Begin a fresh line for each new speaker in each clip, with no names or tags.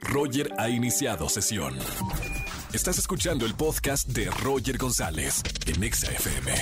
Roger ha iniciado sesión. Estás escuchando el podcast de Roger González en Exa FM.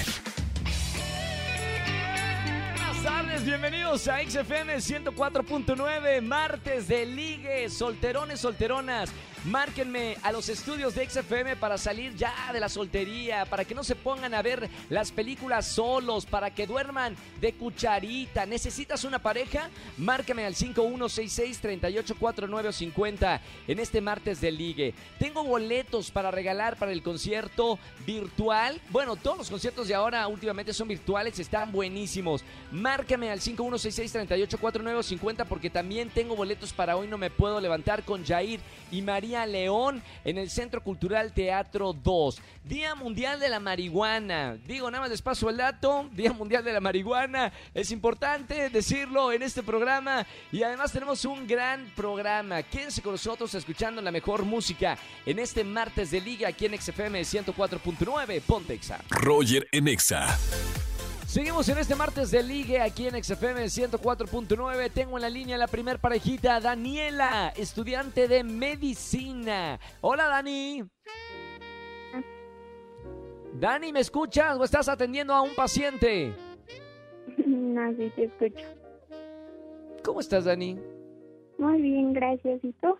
Buenas tardes, bienvenidos a XFM 104.9, martes de ligue, solterones, solteronas. Márquenme a los estudios de XFM para salir ya de la soltería, para que no se pongan a ver las películas solos, para que duerman de cucharita. ¿Necesitas una pareja? Márcame al 5166-384950 en este martes de ligue. Tengo boletos para regalar para el concierto virtual. Bueno, todos los conciertos de ahora últimamente son virtuales, están buenísimos. Márcame al 5166-384950 porque también tengo boletos para hoy no me puedo levantar con Jair y María León en el Centro Cultural Teatro 2. Día Mundial de la Marihuana. Digo, nada más les paso el dato. Día Mundial de la Marihuana. Es importante decirlo en este programa. Y además tenemos un gran programa. Quédense con nosotros escuchando la mejor música en este martes de liga aquí en XFM 104.9 Pontexa.
Roger en Exa.
Seguimos en este martes de ligue aquí en XFM 104.9. Tengo en la línea la primer parejita, Daniela, estudiante de medicina. Hola, Dani. Dani, ¿me escuchas o estás atendiendo a un paciente?
No, sí te escucho.
¿Cómo estás, Dani?
Muy bien, gracias. ¿Y tú?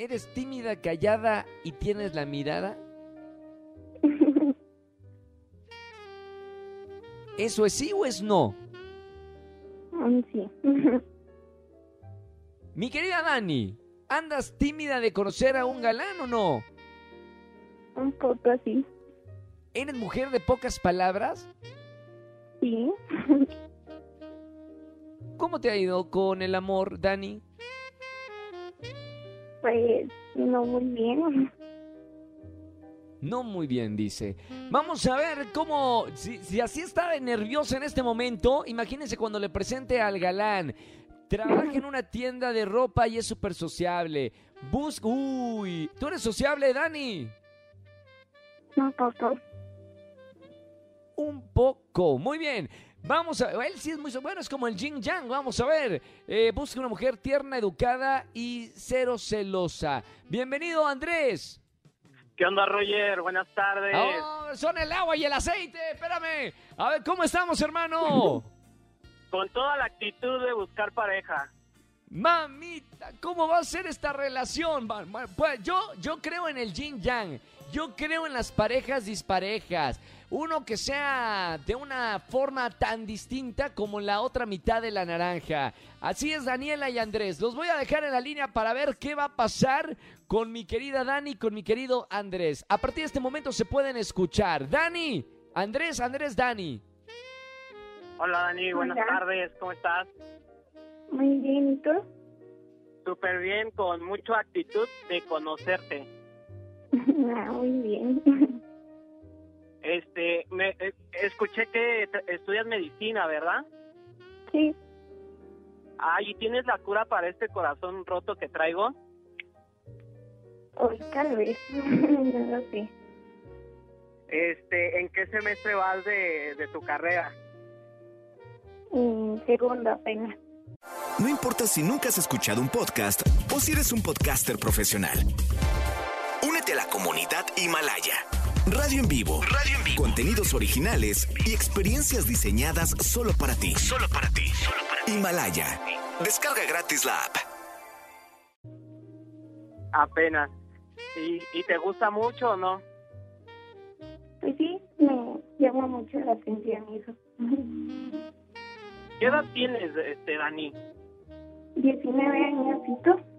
¿Eres tímida, callada y tienes la mirada? ¿Eso es sí o es no?
Sí.
Mi querida Dani, ¿andas tímida de conocer a un galán o no?
Un poco así.
¿Eres mujer de pocas palabras?
Sí.
¿Cómo te ha ido con el amor, Dani?
Pues no muy bien.
No muy bien, dice. Vamos a ver cómo, si, si así está de nerviosa en este momento, imagínense cuando le presente al galán. Trabaja en una tienda de ropa y es súper sociable. Busca... Uy, ¿tú eres sociable, Dani?
Un poco.
Un poco. Muy bien. Vamos a... Él sí es muy... Bueno, es como el yin yang. Vamos a ver. Eh, busca una mujer tierna, educada y cero celosa. Bienvenido, Andrés.
¿Qué onda, Roger? Buenas tardes.
Oh, son el agua y el aceite. Espérame. A ver, ¿cómo estamos, hermano?
Con toda la actitud de buscar pareja.
Mamita, ¿cómo va a ser esta relación? Pues yo, yo creo en el yin yang. Yo creo en las parejas disparejas. Uno que sea de una forma tan distinta como la otra mitad de la naranja. Así es, Daniela y Andrés. Los voy a dejar en la línea para ver qué va a pasar con mi querida Dani y con mi querido Andrés. A partir de este momento se pueden escuchar. Dani, Andrés, Andrés, Dani.
Hola, Dani. Buenas
Hola.
tardes. ¿Cómo estás?
Muy bien, ¿y tú?
Súper bien, con mucha actitud de conocerte.
Ah, muy bien.
Este, me eh, escuché que estudias medicina, ¿verdad?
Sí.
Ah, ¿y tienes la cura para este corazón roto que traigo?
Hoy tal vez. No lo sé.
Este, ¿en qué semestre vas de, de tu carrera?
En segundo apenas.
No importa si nunca has escuchado un podcast o si eres un podcaster profesional. Únete a la comunidad Himalaya. Radio en vivo. Radio en vivo. Contenidos originales y experiencias diseñadas solo para ti. Solo para ti. Himalaya. Descarga gratis la app.
Apenas. ¿Y, y te gusta mucho o no?
Pues sí, me llama mucho la atención eso.
¿Qué edad tienes, este, Dani?
19 años.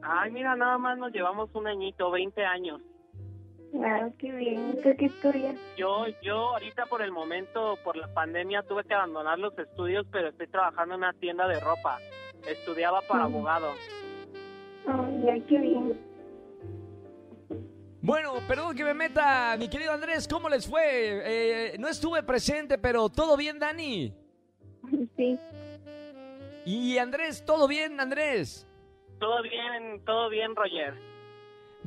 Ay, mira, nada más nos llevamos un añito, 20 años.
Claro, qué bien. ¿Tú qué estudias?
Yo, yo ahorita por el momento, por la pandemia, tuve que abandonar los estudios, pero estoy trabajando en una tienda de ropa. Estudiaba para
Mm.
abogado.
Ya, qué bien.
Bueno, perdón que me meta, mi querido Andrés, ¿cómo les fue? Eh, no estuve presente, pero ¿todo bien, Dani?
Sí.
Y Andrés, ¿todo bien, Andrés?
Todo bien, todo bien, Roger.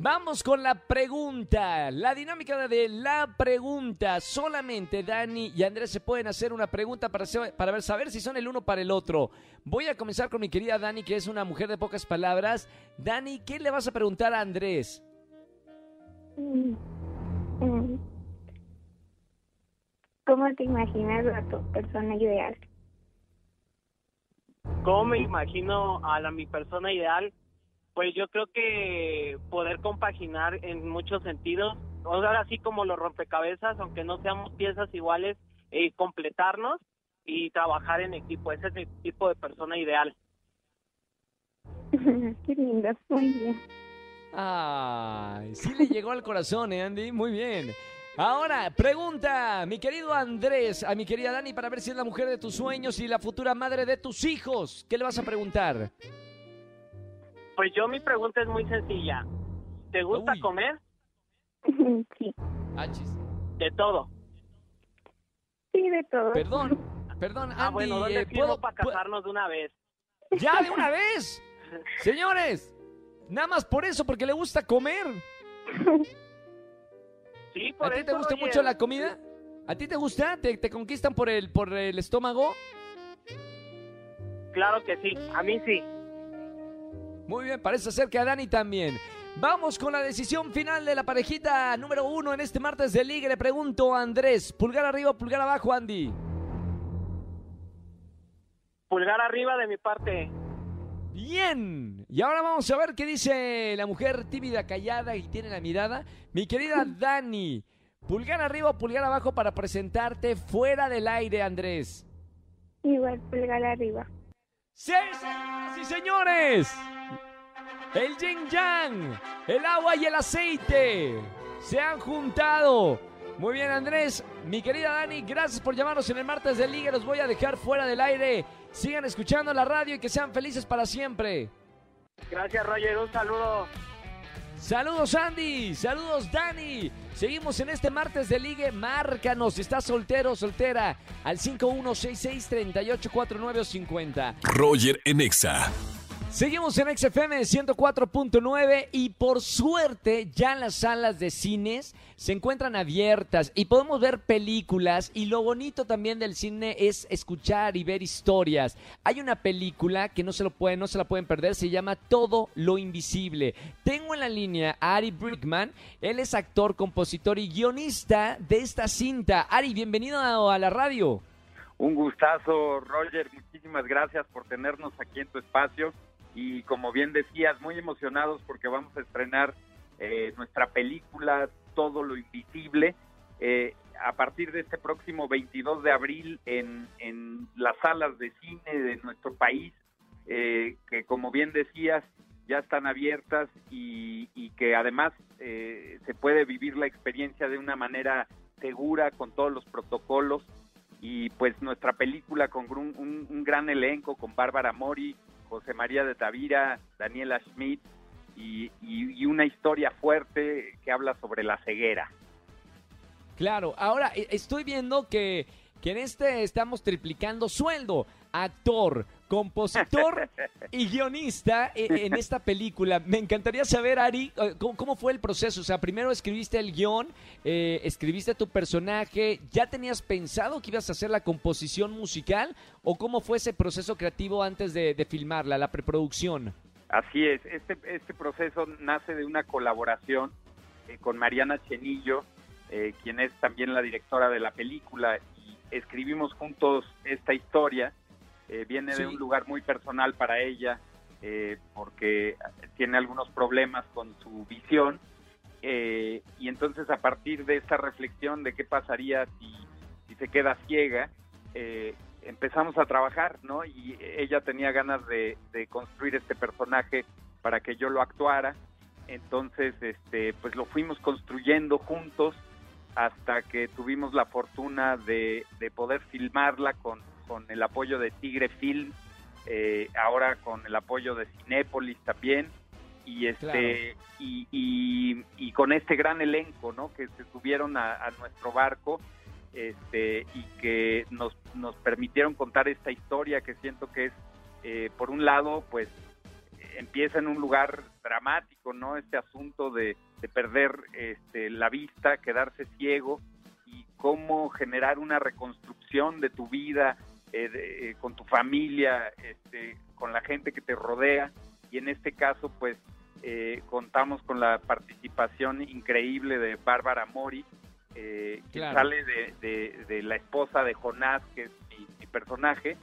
Vamos con la pregunta. La dinámica de la pregunta. Solamente Dani y Andrés se pueden hacer una pregunta para, para ver, saber si son el uno para el otro. Voy a comenzar con mi querida Dani, que es una mujer de pocas palabras. Dani, ¿qué le vas a preguntar a Andrés?
Mm, mm. ¿Cómo te imaginas a tu persona ideal?
¿Cómo me imagino a la mi persona ideal? Pues yo creo que poder compaginar en muchos sentidos, o sea, así como los rompecabezas, aunque no seamos piezas iguales, eh, completarnos y trabajar en equipo. Ese es mi tipo de persona ideal.
Qué lindo, muy bien.
Ay, sí le llegó al corazón, ¿eh, Andy? Muy bien. Ahora, pregunta, mi querido Andrés, a mi querida Dani, para ver si es la mujer de tus sueños y la futura madre de tus hijos. ¿Qué le vas a preguntar?
Pues yo mi pregunta es muy sencilla. ¿Te gusta
Uy.
comer?
Sí,
Achis.
De todo.
sí, de todo.
Perdón, perdón, Andy.
Ah, bueno, ¿dónde
eh,
firmo
¿puedo-
para casarnos de una vez?
¡Ya, de una vez! Señores, nada más por eso, porque le gusta comer.
Sí, por
¿A ti te gusta
oye.
mucho la comida? ¿A ti te gusta? ¿Te, te conquistan por el, por el estómago?
Claro que sí, a mí sí.
Muy bien, parece ser que a Dani también. Vamos con la decisión final de la parejita número uno en este martes de Liga. Le pregunto a Andrés, pulgar arriba o pulgar abajo, Andy.
Pulgar arriba de mi parte.
Bien. Y ahora vamos a ver qué dice la mujer tímida, callada y tiene la mirada. Mi querida Dani, pulgar arriba o pulgar abajo para presentarte fuera del aire, Andrés.
Igual pulgar arriba.
¡Sí, señoras y señores! El yin yang, el agua y el aceite se han juntado. Muy bien, Andrés. Mi querida Dani, gracias por llamarnos en el martes de Liga. Los voy a dejar fuera del aire. Sigan escuchando la radio y que sean felices para siempre.
Gracias, Roger. Un saludo.
Saludos Andy, saludos Dani. Seguimos en este martes de ligue. Márcanos si estás soltero o soltera al 5166-384950.
Roger en Exa.
Seguimos en XFM 104.9 y por suerte ya las salas de cines se encuentran abiertas y podemos ver películas y lo bonito también del cine es escuchar y ver historias. Hay una película que no se lo pueden, no se la pueden perder, se llama Todo lo invisible. Tengo en la línea a Ari Brickman, él es actor, compositor y guionista de esta cinta. Ari, bienvenido a, a la radio.
Un gustazo, Roger. Muchísimas gracias por tenernos aquí en tu espacio. Y como bien decías, muy emocionados porque vamos a estrenar eh, nuestra película Todo lo Invisible eh, a partir de este próximo 22 de abril en, en las salas de cine de nuestro país, eh, que como bien decías, ya están abiertas y, y que además eh, se puede vivir la experiencia de una manera segura con todos los protocolos. Y pues nuestra película con un, un- gran elenco con Bárbara Mori, José María de Tavira, Daniela Schmidt y, una historia fuerte que habla sobre la ceguera.
Claro, ahora eh, estoy viendo que en este estamos triplicando sueldo. Actor, compositor y guionista eh, en esta película. Me encantaría saber, Ari, eh, ¿cómo, cómo fue el proceso? O sea, primero escribiste el guion, eh, escribiste tu personaje, ¿ya tenías pensado que ibas a hacer la composición musical? ¿O cómo fue ese proceso creativo antes de, de filmarla, la preproducción?
Así es, este, este proceso nace de una colaboración eh, con Mariana Chenillo, eh, quien es también la directora de la película, y escribimos juntos esta historia. Eh, viene
Sí.
de un lugar muy personal para ella, eh, porque tiene algunos problemas con su visión. eh, y entonces a partir de esta reflexión de qué pasaría si, si se queda ciega, empezamos a trabajar, ¿no? Y ella tenía ganas de, de construir este personaje para que yo lo actuara. Entonces, este, pues lo fuimos construyendo juntos hasta que tuvimos la fortuna de, de poder filmarla con, con el apoyo de Tigre Film, eh, ahora con el apoyo de Cinépolis también, y este y, y, y con este gran elenco, ¿no? Que se subieron a, a nuestro barco este y que nos, nos permitieron contar esta historia que siento que es, eh, por un lado, pues empieza en un lugar dramático, ¿no? Este asunto de, de perder este, la vista, quedarse ciego y cómo generar una reconstrucción de tu vida eh, de- eh, con tu familia, este, con la gente que te rodea. Y en este caso pues eh, contamos con la participación increíble de Bárbara Mori, eh, que
Claro.
sale de, de- de la esposa de Jonás, que es mi, mi personaje,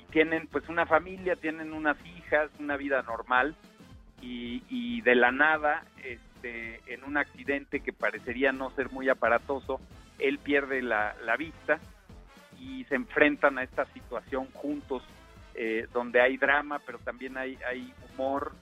y tienen pues una familia, tienen unas hijas, una vida normal, y, y de la nada, este, en un accidente que parecería no ser muy aparatoso, él pierde la, la vista y se enfrentan a esta situación juntos, eh, donde hay drama, pero también hay, humor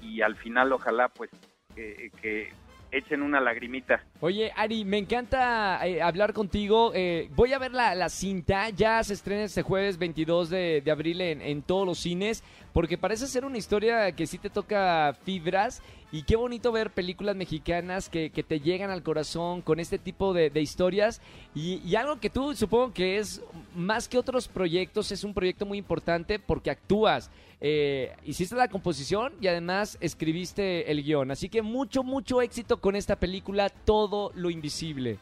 y, al final ojalá pues que- que echen una lagrimita.
Oye, Ari, me encanta eh, hablar contigo. Eh, voy a ver la, la cinta. Ya se estrena este jueves 22 de, de abril en, en todos los cines. Porque parece ser una historia que sí te toca fibras. Y qué bonito ver películas mexicanas que, que te llegan al corazón con este tipo de, de historias. Y, y algo que tú supongo que es más que otros proyectos, es un proyecto muy importante porque actúas. Eh, hiciste la composición y además escribiste el guion. Así que mucho, mucho éxito con esta película, Todo lo Invisible.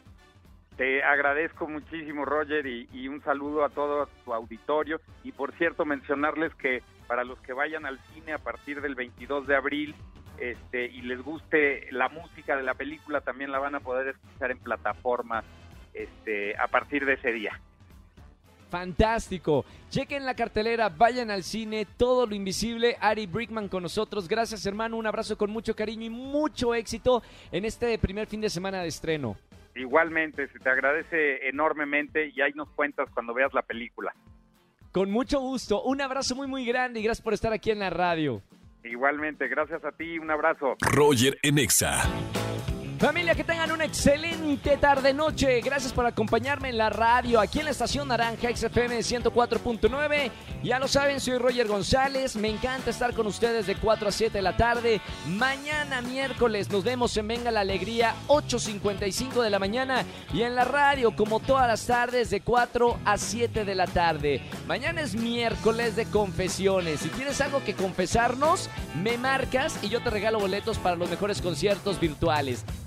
Te agradezco muchísimo, Roger, y, y un saludo a todo tu auditorio. Y por cierto, mencionarles que para los que vayan al cine a partir del 22 de abril este, y les guste la música de la película, también la van a poder escuchar en plataformas este, a partir de ese día.
Fantástico. Chequen la cartelera, vayan al cine, todo lo invisible. Ari Brickman con nosotros. Gracias, hermano. Un abrazo con mucho cariño y mucho éxito en este primer fin de semana de estreno.
Igualmente, se te agradece enormemente y ahí nos cuentas cuando veas la película.
Con mucho gusto. Un abrazo muy, muy grande y gracias por estar aquí en la radio.
Igualmente, gracias a ti, un abrazo.
Roger en Exa.
Familia, que tengan una excelente tarde-noche. Gracias por acompañarme en la radio, aquí en la estación Naranja XFM 104.9. Ya lo saben, soy Roger González. Me encanta estar con ustedes de 4 a 7 de la tarde. Mañana miércoles nos vemos en Venga la Alegría, 8.55 de la mañana. Y en la radio, como todas las tardes, de 4 a 7 de la tarde. Mañana es miércoles de confesiones. Si tienes algo que confesarnos, me marcas y yo te regalo boletos para los mejores conciertos virtuales.